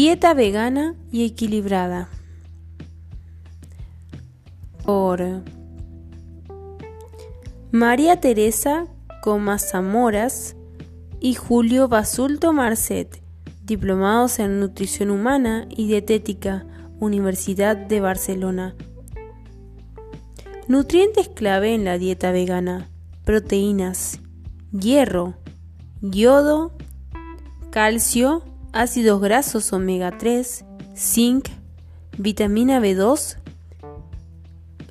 Dieta vegana y equilibrada. Por María Teresa Comas Zamoras y Julio Basulto Marcet, diplomados en Nutrición Humana y Dietética, Universidad de Barcelona. Nutrientes clave en la dieta vegana. Proteínas, hierro, yodo, calcio, ácidos grasos omega 3, zinc, vitamina B2,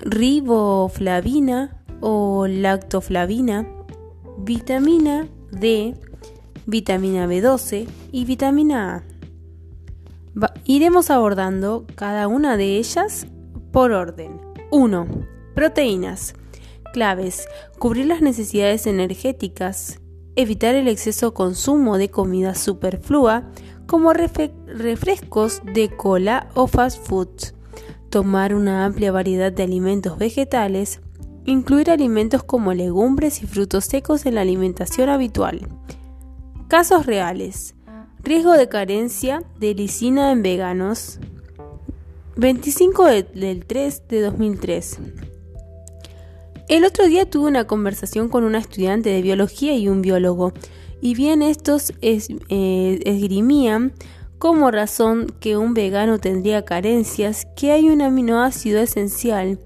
riboflavina o lactoflavina, vitamina D, vitamina B12 y vitamina A. iremos abordando cada una de ellas por orden. 1. Proteínas. Claves. Cubrir las necesidades energéticas. Evitar el exceso consumo de comida superflua como refrescos de cola o fast food, tomar una amplia variedad de alimentos vegetales, incluir alimentos como legumbres y frutos secos en la alimentación habitual. Casos reales. Riesgo de carencia de lisina en veganos. 25 del 3 de 2003. El otro día tuve una conversación con una estudiante de biología y un biólogo y bien estos eh, esgrimían como razón que un vegano tendría carencias que hay un aminoácido esencial,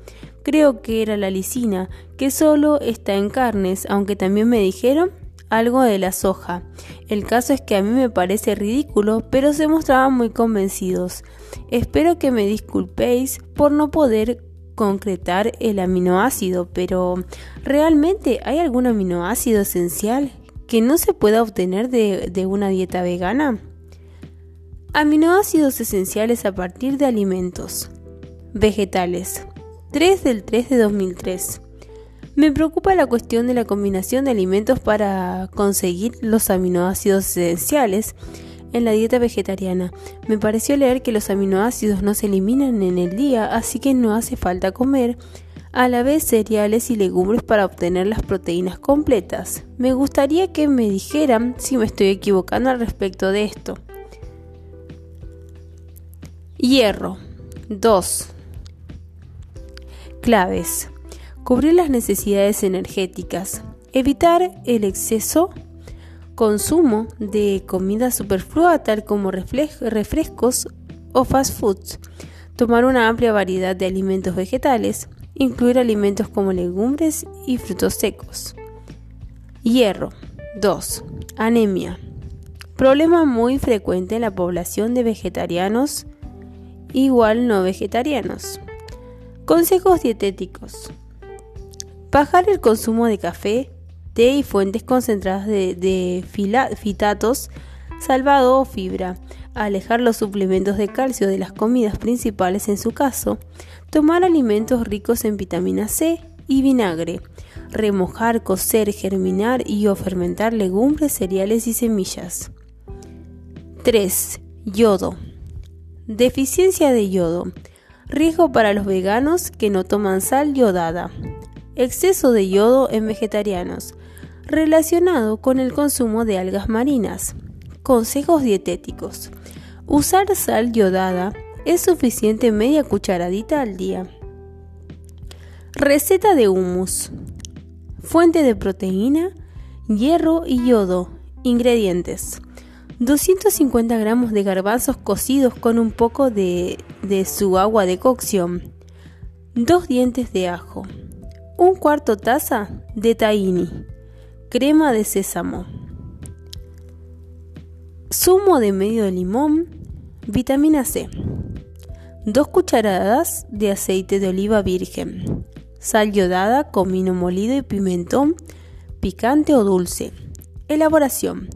creo que era la lisina, que solo está en carnes, aunque también me dijeron algo de la soja. El caso es que a mí me parece ridículo, pero se mostraban muy convencidos. Espero que me disculpéis por no poder concretar el aminoácido, pero ¿realmente hay algún aminoácido esencial que no se pueda obtener de, una dieta vegana? Aminoácidos esenciales a partir de alimentos. Vegetales. 3 del 3 de 2003. Me preocupa la cuestión de la combinación de alimentos para conseguir los aminoácidos esenciales en la dieta vegetariana. Me pareció leer que los aminoácidos no se eliminan en el día, así que no hace falta comer a la vez cereales y legumbres para obtener las proteínas completas. Me gustaría que me dijeran si me estoy equivocando al respecto de esto. Hierro. 2. Claves. Cubrir las necesidades energéticas. Evitar el exceso consumo de comida superflua tal como refrescos o fast foods. Tomar una amplia variedad de alimentos vegetales incluir alimentos como legumbres y frutos secos. Hierro. 2. Anemia. Problema muy frecuente en la población de vegetarianos igual no vegetarianos. Consejos dietéticos. Bajar el consumo de café, té y fuentes concentradas de, fitatos, salvado o fibra. Alejar los suplementos de calcio de las comidas principales en su caso Tomar alimentos ricos en vitamina C y vinagre. Remojar, cocer, germinar y o fermentar legumbres, cereales y semillas. 3. Yodo. Deficiencia de yodo. Riesgo para los veganos que no toman sal yodada. Exceso de yodo en vegetarianos. Relacionado con el consumo de algas marinas. Consejos dietéticos. Usar sal yodada es suficiente media cucharadita al día. Receta de humus. Fuente de proteína, hierro y yodo. Ingredientes. 250 gramos de garbanzos cocidos con un poco de, de su agua de cocción. 2 dientes de ajo. Un cuarto taza de tahini. Crema de sésamo. Zumo de medio limón. Vitamina C. 2 cucharadas de aceite de oliva virgen, sal yodada, comino molido y pimentón, picante o dulce. Elaboración.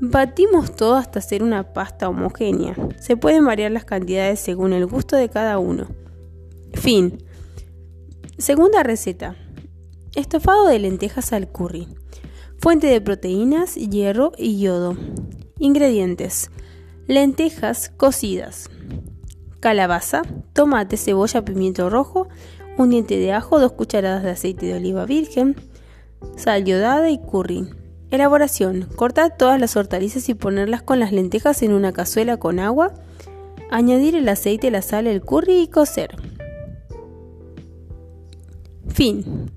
Batimos todo hasta hacer una pasta homogénea. Se pueden variar las cantidades según el gusto de cada uno. Fin. Segunda receta. Estofado de lentejas al curry. Fuente de proteínas, hierro y yodo. Ingredientes. Lentejas cocidas calabaza, tomate, cebolla, pimiento rojo, un diente de ajo, dos cucharadas de aceite de oliva virgen, sal yodada y curry. Elaboración. Cortar todas las hortalizas y ponerlas con las lentejas en una cazuela con agua Añadir el aceite, la sal, el curry y cocer. Fin.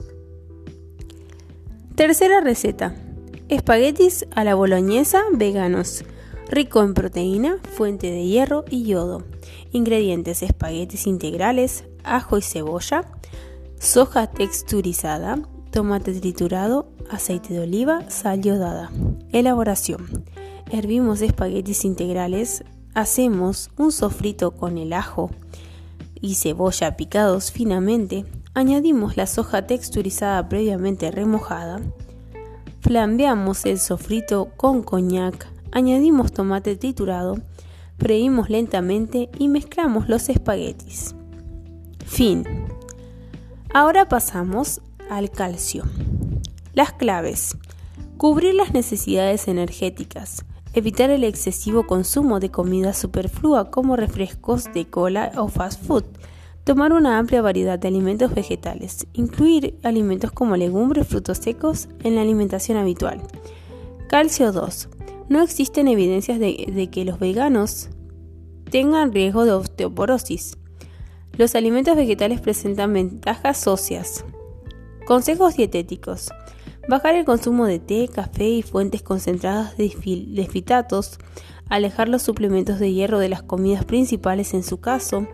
Tercera receta. Espaguetis a la boloñesa veganos. Rico en proteína, fuente de hierro y yodo. Ingredientes: espaguetis integrales, ajo y cebolla, soja texturizada, tomate triturado, aceite de oliva, sal yodada. Elaboración. Hervimos espaguetis integrales, hacemos un sofrito con el ajo y cebolla picados finamente, añadimos la soja texturizada previamente remojada, Flambeamos el sofrito con coñac, añadimos tomate triturado, freímos lentamente y mezclamos los espaguetis. Fin. Ahora pasamos al calcio. Las claves. Cubrir las necesidades energéticas. Evitar el excesivo consumo de comida superflua como refrescos de cola o fast food Tomar una amplia variedad de alimentos vegetales. Incluir alimentos como legumbres, frutos secos en la alimentación habitual. Calcio 2. No existen evidencias de, que los veganos tengan riesgo de osteoporosis. Los alimentos vegetales presentan ventajas óseas. Consejos dietéticos. Bajar el consumo de té, café y fuentes concentradas de fitatos. Alejar los suplementos de hierro de las comidas principales en su caso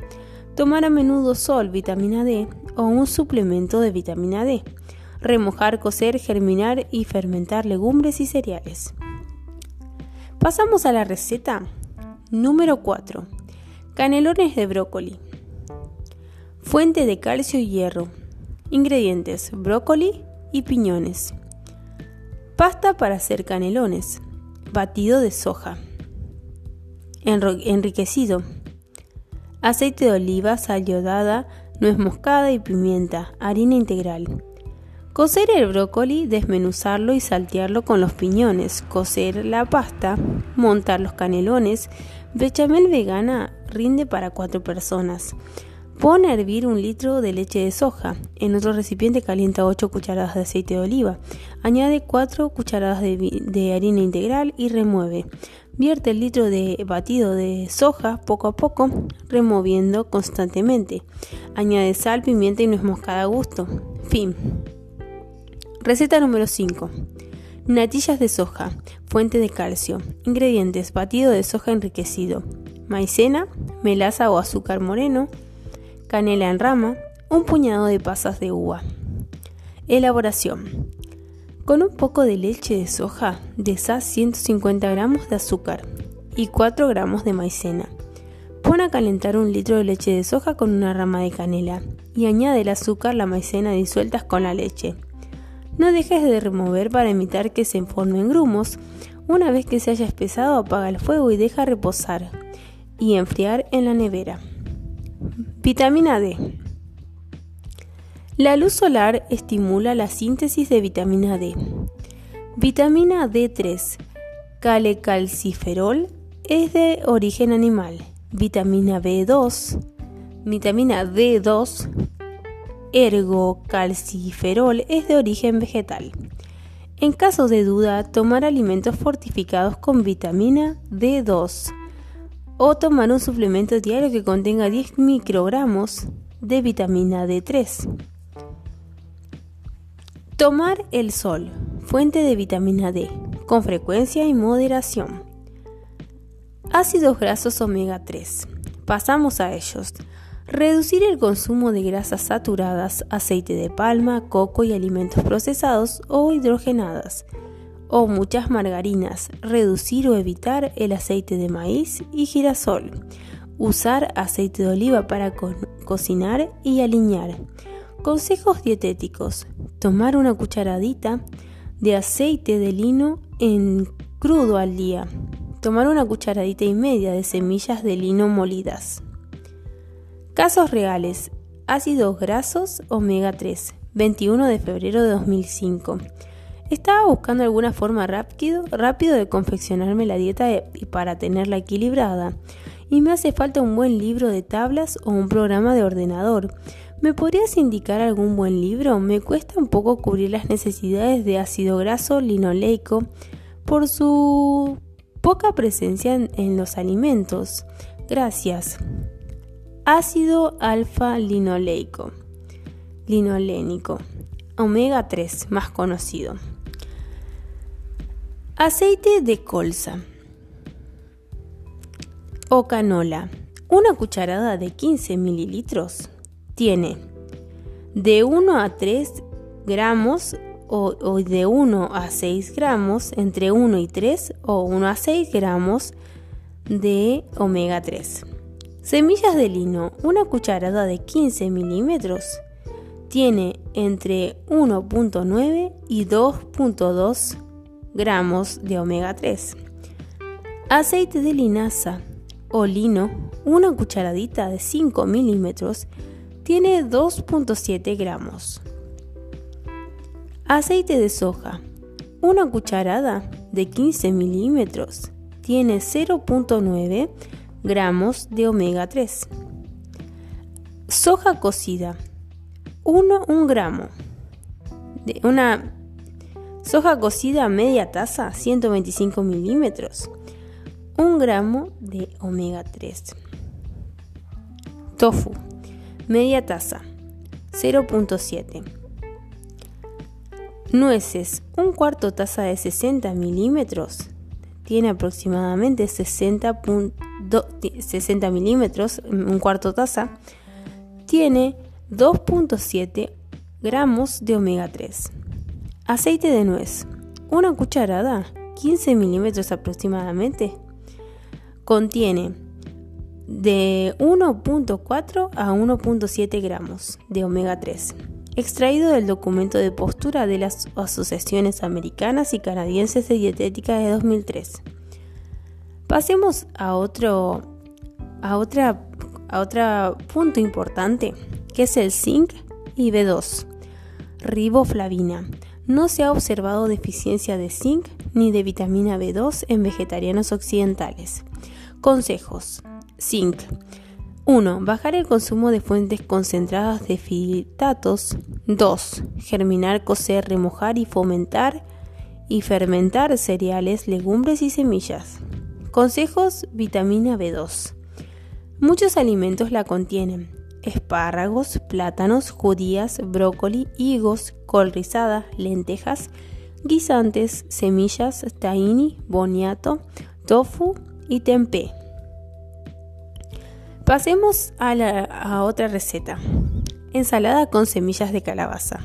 Tomar a menudo sol, vitamina D o un suplemento de vitamina D. Remojar, cocer, germinar y fermentar legumbres y cereales. Pasamos a la receta número 4. Canelones de brócoli. Fuente de calcio y hierro. Ingredientes: brócoli y piñones. Pasta para hacer canelones. Batido de soja. Enriquecido aceite de oliva, sal yodada, nuez moscada y pimienta, harina integral. Cocer el brócoli, desmenuzarlo y saltearlo con los piñones, cocer la pasta, montar los canelones. Bechamel vegana rinde para cuatro personas. Pone a hervir un litro de leche de soja. En otro recipiente calienta 8 cucharadas de aceite de oliva. Añade 4 cucharadas de, harina integral y remueve. Vierte el litro de batido de soja poco a poco, removiendo constantemente. Añade sal, pimienta y nuez moscada a gusto. Fin. Receta número 5. Natillas de soja, fuente de calcio. Ingredientes: batido de soja enriquecido, maicena, melaza o azúcar moreno, canela en rama, un puñado de pasas de uva. Elaboración. Con un poco de leche de soja, deshaz 150 gramos de azúcar y 4 gramos de maicena. Pon a calentar un litro de leche de soja con una rama de canela y añade el azúcar, la maicena disueltas con la leche. No dejes de remover para evitar que se formen grumos. Una vez que se haya espesado, apaga el fuego y deja reposar y enfriar en la nevera. Vitamina D. La luz solar estimula la síntesis de vitamina D. Vitamina D3, calecalciferol, es de origen animal. Vitamina B2, vitamina D2, ergocalciferol, es de origen vegetal. En caso de duda, tomar alimentos fortificados con vitamina D2 o tomar un suplemento diario que contenga 10 microgramos de vitamina D3. Tomar el sol, fuente de vitamina D, con frecuencia y moderación. Ácidos grasos omega 3. Pasamos a ellos. Reducir el consumo de grasas saturadas, aceite de palma, coco y alimentos procesados o hidrogenadas o muchas margarinas, reducir o evitar el aceite de maíz y girasol, usar aceite de oliva para cocinar y alinear. Consejos dietéticos. Tomar una cucharadita de aceite de lino en crudo al día. Tomar una cucharadita y media de semillas de lino molidas. Casos reales. Ácidos grasos omega 3. 21 de febrero de 2005. Estaba buscando alguna forma rápido, rápido de confeccionarme la dieta para tenerla equilibrada. Y me hace falta un buen libro de tablas o un programa de ordenador. ¿Me podrías indicar algún buen libro? Me cuesta un poco cubrir las necesidades de ácido graso linoleico por su poca presencia en, los alimentos. Gracias. Ácido alfa-linoleico. Linolénico. Omega 3, más conocido. Aceite de colza o canola. Una cucharada de 15 mililitros tiene de 1 a 3 gramos o, de 1 a 6 gramos, entre 1 y 3 o 1 a 6 gramos de omega 3. Semillas de lino, una cucharada de 15 milímetros, tiene entre 1.9 y 2.2 gramos de omega 3. Aceite de linaza o lino, una cucharadita de 5 milímetros, tiene 2.7 gramos. Aceite de soja. Una cucharada de 15 milímetros tiene 0.9 gramos de omega 3. Soja cocida. 1, 1 gramo. De una soja cocida media taza, 125 milímetros. 1 gramo de omega 3. Tofu. Media taza. 0.7 Nueces, un cuarto taza de 60 milímetros, tiene aproximadamente 60, 60 milímetros, un cuarto taza, tiene 2.7 gramos de omega 3. Aceite de nuez, una cucharada, 15 milímetros aproximadamente, contiene de 1.4 a 1.7 gramos de omega 3 extraído del documento de postura de las Asociaciones Americanas y Canadienses de Dietética de 2003. Pasemos a otro, a otra, a otro punto importante, que es el zinc y B2. Riboflavina. No se ha observado deficiencia de zinc ni de vitamina B2 en vegetarianos occidentales. Consejos. Zinc. 1. Bajar el consumo de fuentes concentradas de fitatos. 2. Germinar, cocer, remojar y fomentar y fermentar cereales, legumbres y semillas. Consejos vitamina B2. Muchos alimentos la contienen. Espárragos, plátanos, judías, brócoli, higos, col rizada, lentejas, guisantes, semillas, tahini, boniato, tofu y tempeh. Pasemos a, otra receta. Ensalada con semillas de calabaza.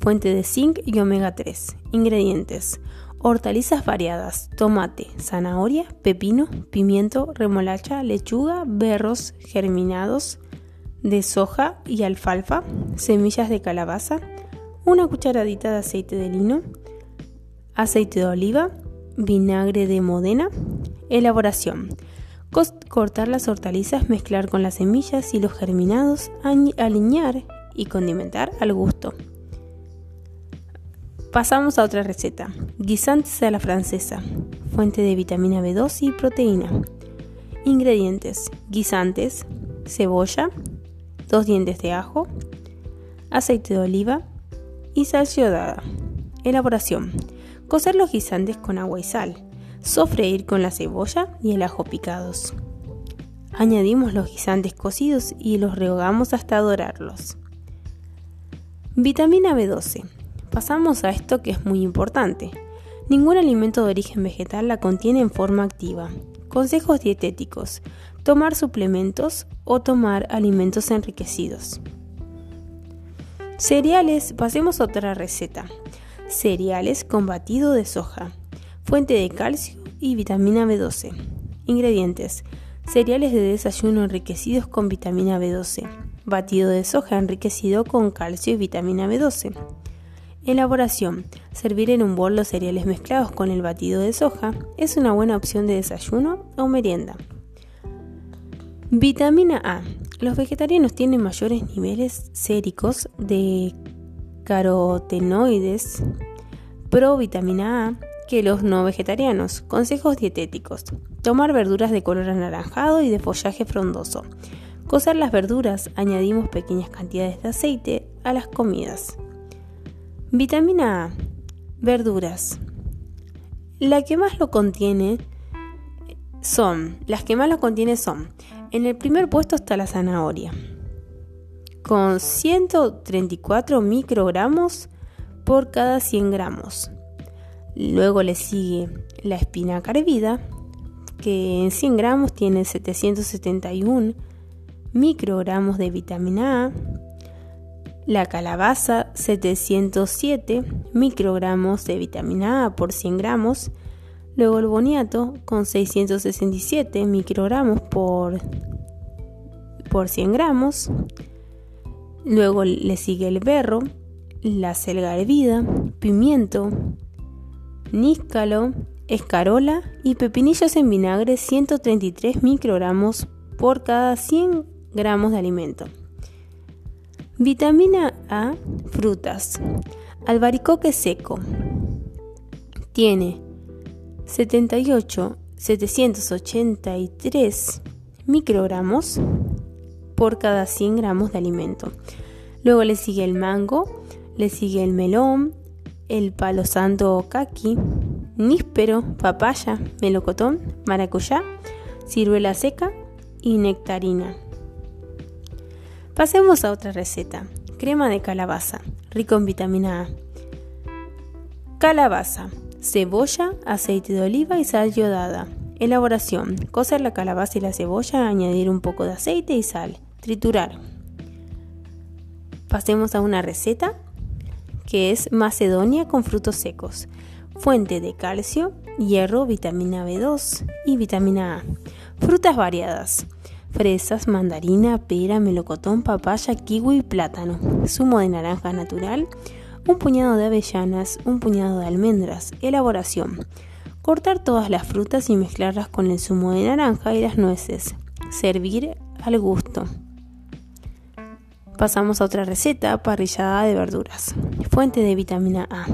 Fuente de zinc y omega 3. Ingredientes. Hortalizas variadas. Tomate, zanahoria, pepino, pimiento, remolacha, lechuga, berros germinados de soja y alfalfa. Semillas de calabaza. Una cucharadita de aceite de lino. Aceite de oliva. Vinagre de modena. Elaboración cortar las hortalizas, mezclar con las semillas y los germinados, alinear y condimentar al gusto. Pasamos a otra receta. Guisantes a la francesa. Fuente de vitamina B2 y proteína. Ingredientes. Guisantes, cebolla, dos dientes de ajo, aceite de oliva y sal yodada. Elaboración. Cocer los guisantes con agua y sal. Sofreír con la cebolla y el ajo picados. Añadimos los guisantes cocidos y los rehogamos hasta dorarlos. Vitamina B12. Pasamos a esto que es muy importante. Ningún alimento de origen vegetal la contiene en forma activa. Consejos dietéticos. Tomar suplementos o tomar alimentos enriquecidos. Cereales. Pasemos a otra receta. Cereales con batido de soja fuente de calcio y vitamina B12. Ingredientes: cereales de desayuno enriquecidos con vitamina B12, batido de soja enriquecido con calcio y vitamina B12. Elaboración: servir en un bol los cereales mezclados con el batido de soja es una buena opción de desayuno o merienda. Vitamina A. Los vegetarianos tienen mayores niveles séricos de carotenoides, provitamina A que los no vegetarianos. Consejos dietéticos. Tomar verduras de color anaranjado y de follaje frondoso. Cocer las verduras, añadimos pequeñas cantidades de aceite a las comidas. Vitamina A. Verduras. La que más lo contiene son, las que más lo contiene son En el primer puesto está la zanahoria, con 134 microgramos por cada 100 gramos. Luego le sigue la espinaca hervida, que en 100 gramos tiene 771 microgramos de vitamina A. La calabaza, 707 microgramos de vitamina A por 100 gramos. Luego el boniato con 667 microgramos por, por 100 gramos. Luego le sigue el berro, la selga hervida, pimiento, níscalo, escarola y pepinillos en vinagre 133 microgramos por cada 100 gramos de alimento. Vitamina A, frutas. Albaricoque seco. Tiene 78, 783 microgramos por cada 100 gramos de alimento. Luego le sigue el mango, le sigue el melón, el palo santo o kaki, níspero, papaya, melocotón, maracuyá, ciruela seca y nectarina. Pasemos a otra receta. Crema de calabaza, rico en vitamina A. Calabaza, cebolla, aceite de oliva y sal yodada. Elaboración. Cocer la calabaza y la cebolla, añadir un poco de aceite y sal. Triturar. Pasemos a una receta que es Macedonia con frutos secos. Fuente de calcio, hierro, vitamina B2 y vitamina A. Frutas variadas. Fresas, mandarina, pera, melocotón, papaya, kiwi y plátano. Zumo de naranja natural. Un puñado de avellanas, un puñado de almendras. Elaboración. Cortar todas las frutas y mezclarlas con el zumo de naranja y las nueces. Servir al gusto. Pasamos a otra receta, parrillada de verduras. Fuente de vitamina A.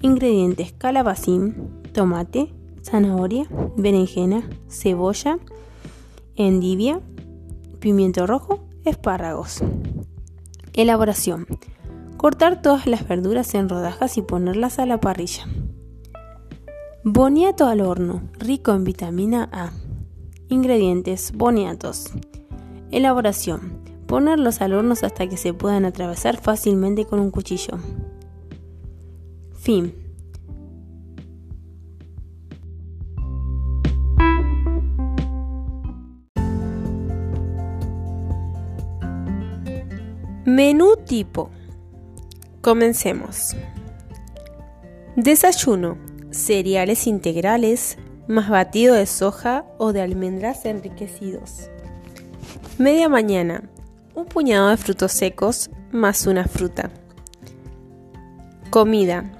Ingredientes: calabacín, tomate, zanahoria, berenjena, cebolla, endivia, pimiento rojo, espárragos. Elaboración. Cortar todas las verduras en rodajas y ponerlas a la parrilla. Boniato al horno, rico en vitamina A. Ingredientes: boniatos. Elaboración. Ponerlos al horno hasta que se puedan atravesar fácilmente con un cuchillo. Fin. Menú tipo. Comencemos. Desayuno. Cereales integrales más batido de soja o de almendras enriquecidos. Media mañana. Un puñado de frutos secos más una fruta. Comida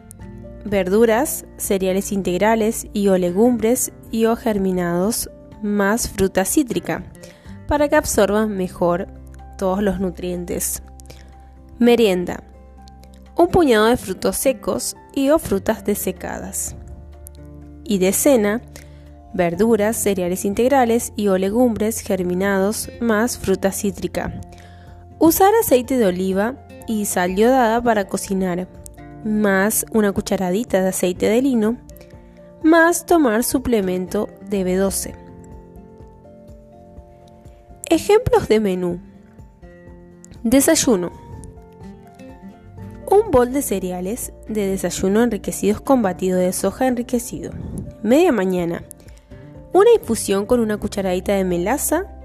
verduras, cereales integrales y o legumbres y o germinados más fruta cítrica para que absorban mejor todos los nutrientes. Merienda. Un puñado de frutos secos y o frutas desecadas. Y de cena, verduras, cereales integrales y o legumbres germinados más fruta cítrica. Usar aceite de oliva y sal yodada para cocinar más una cucharadita de aceite de lino, más tomar suplemento de B12. Ejemplos de menú. Desayuno. Un bol de cereales de desayuno enriquecidos con batido de soja enriquecido. Media mañana. Una infusión con una cucharadita de melaza,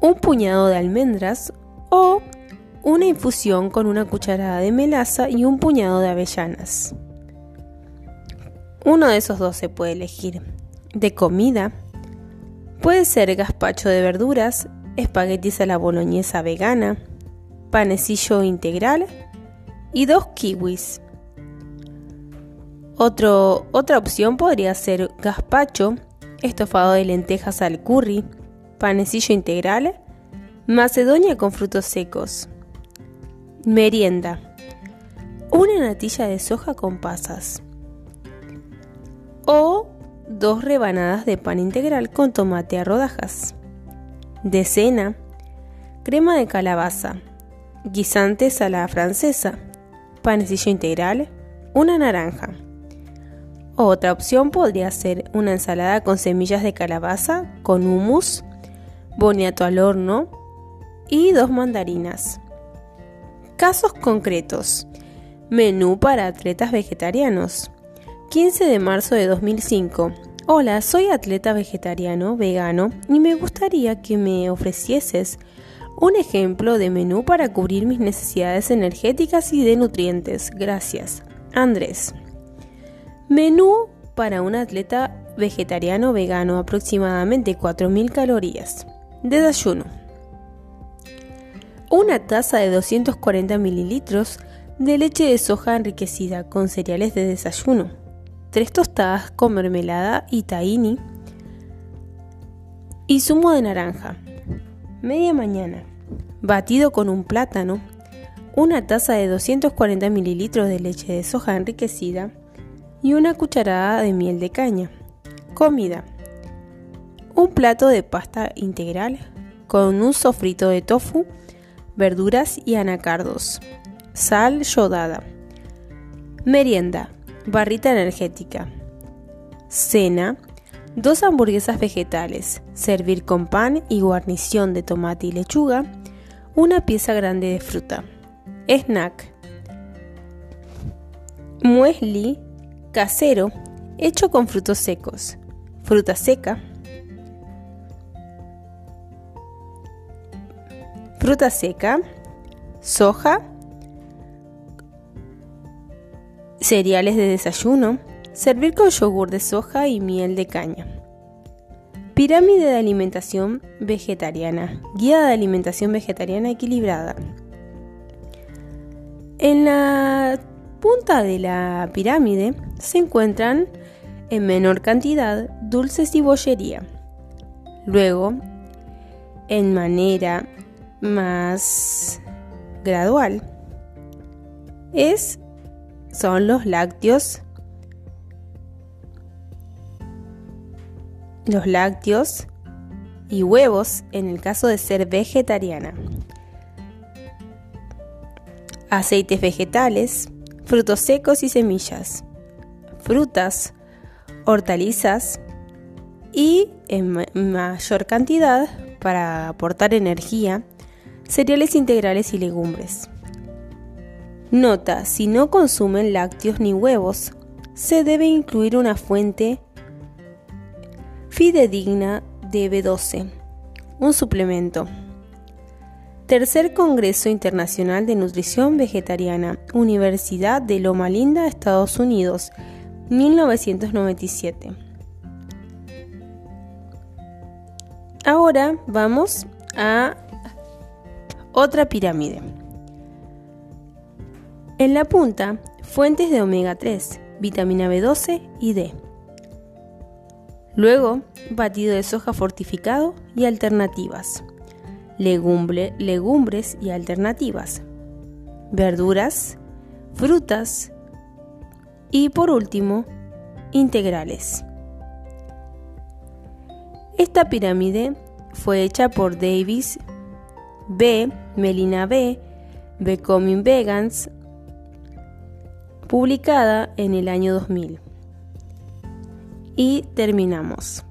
un puñado de almendras o una infusión con una cucharada de melaza y un puñado de avellanas. Uno de esos dos se puede elegir. De comida, puede ser gazpacho de verduras, espaguetis a la boloñesa vegana, panecillo integral y dos kiwis. otra opción podría ser gazpacho, estofado de lentejas al curry, panecillo integral, macedonia con frutos secos. Merienda. Una natilla de soja con pasas. O dos rebanadas de pan integral con tomate a rodajas. De cena. Crema de calabaza. Guisantes a la francesa. Panecillo integral. Una naranja. Otra opción podría ser una ensalada con semillas de calabaza, con hummus, boniato al horno y dos mandarinas. Casos concretos. Menú para atletas vegetarianos. 15 de marzo de 2005. Hola, soy atleta vegetariano, vegano, y me gustaría que me ofrecieses un ejemplo de menú para cubrir mis necesidades energéticas y de nutrientes. Gracias. Andrés. Menú para un atleta vegetariano vegano, aproximadamente 4.000 calorías. Desayuno. Una taza de 240 mililitros de leche de soja enriquecida con cereales de desayuno. Tres tostadas con mermelada y tahini. Y zumo de naranja. Media mañana. Batido con un plátano. Una taza de 240 mililitros de leche de soja enriquecida. Y una cucharada de miel de caña. Comida. Un plato de pasta integral con un sofrito de tofu, verduras y anacardos sal yodada. Merienda, barrita energética. Cena, dos hamburguesas vegetales, servir con pan y guarnición de tomate y lechuga, una pieza grande de fruta. Snack, muesli casero hecho con frutos secos, fruta seca, fruta seca, soja, cereales de desayuno, servir con yogur de soja y miel de caña. Pirámide de alimentación vegetariana, guía de alimentación vegetariana equilibrada. En la punta de la pirámide se encuentran en menor cantidad dulces y bollería. Luego, en manera más gradual, es son los lácteos. Los lácteos y huevos en el caso de ser vegetariana. Aceites vegetales, frutos secos y semillas, frutas, hortalizas y en mayor cantidad para aportar energía, cereales integrales y legumbres. Nota, si no consumen lácteos ni huevos, se debe incluir una fuente fidedigna de B12, un suplemento. Tercer Congreso Internacional de Nutrición Vegetariana, Universidad de Loma Linda, Estados Unidos, 1997. Ahora vamos a otra pirámide. En la punta, fuentes de omega 3, vitamina B12 y D. Luego, batido de soja fortificado y alternativas. legumbres y alternativas. Verduras, frutas y por último, integrales. Esta pirámide fue hecha por Davis B, Melina B, Becoming Vegans, publicada en el año 2000. Y terminamos.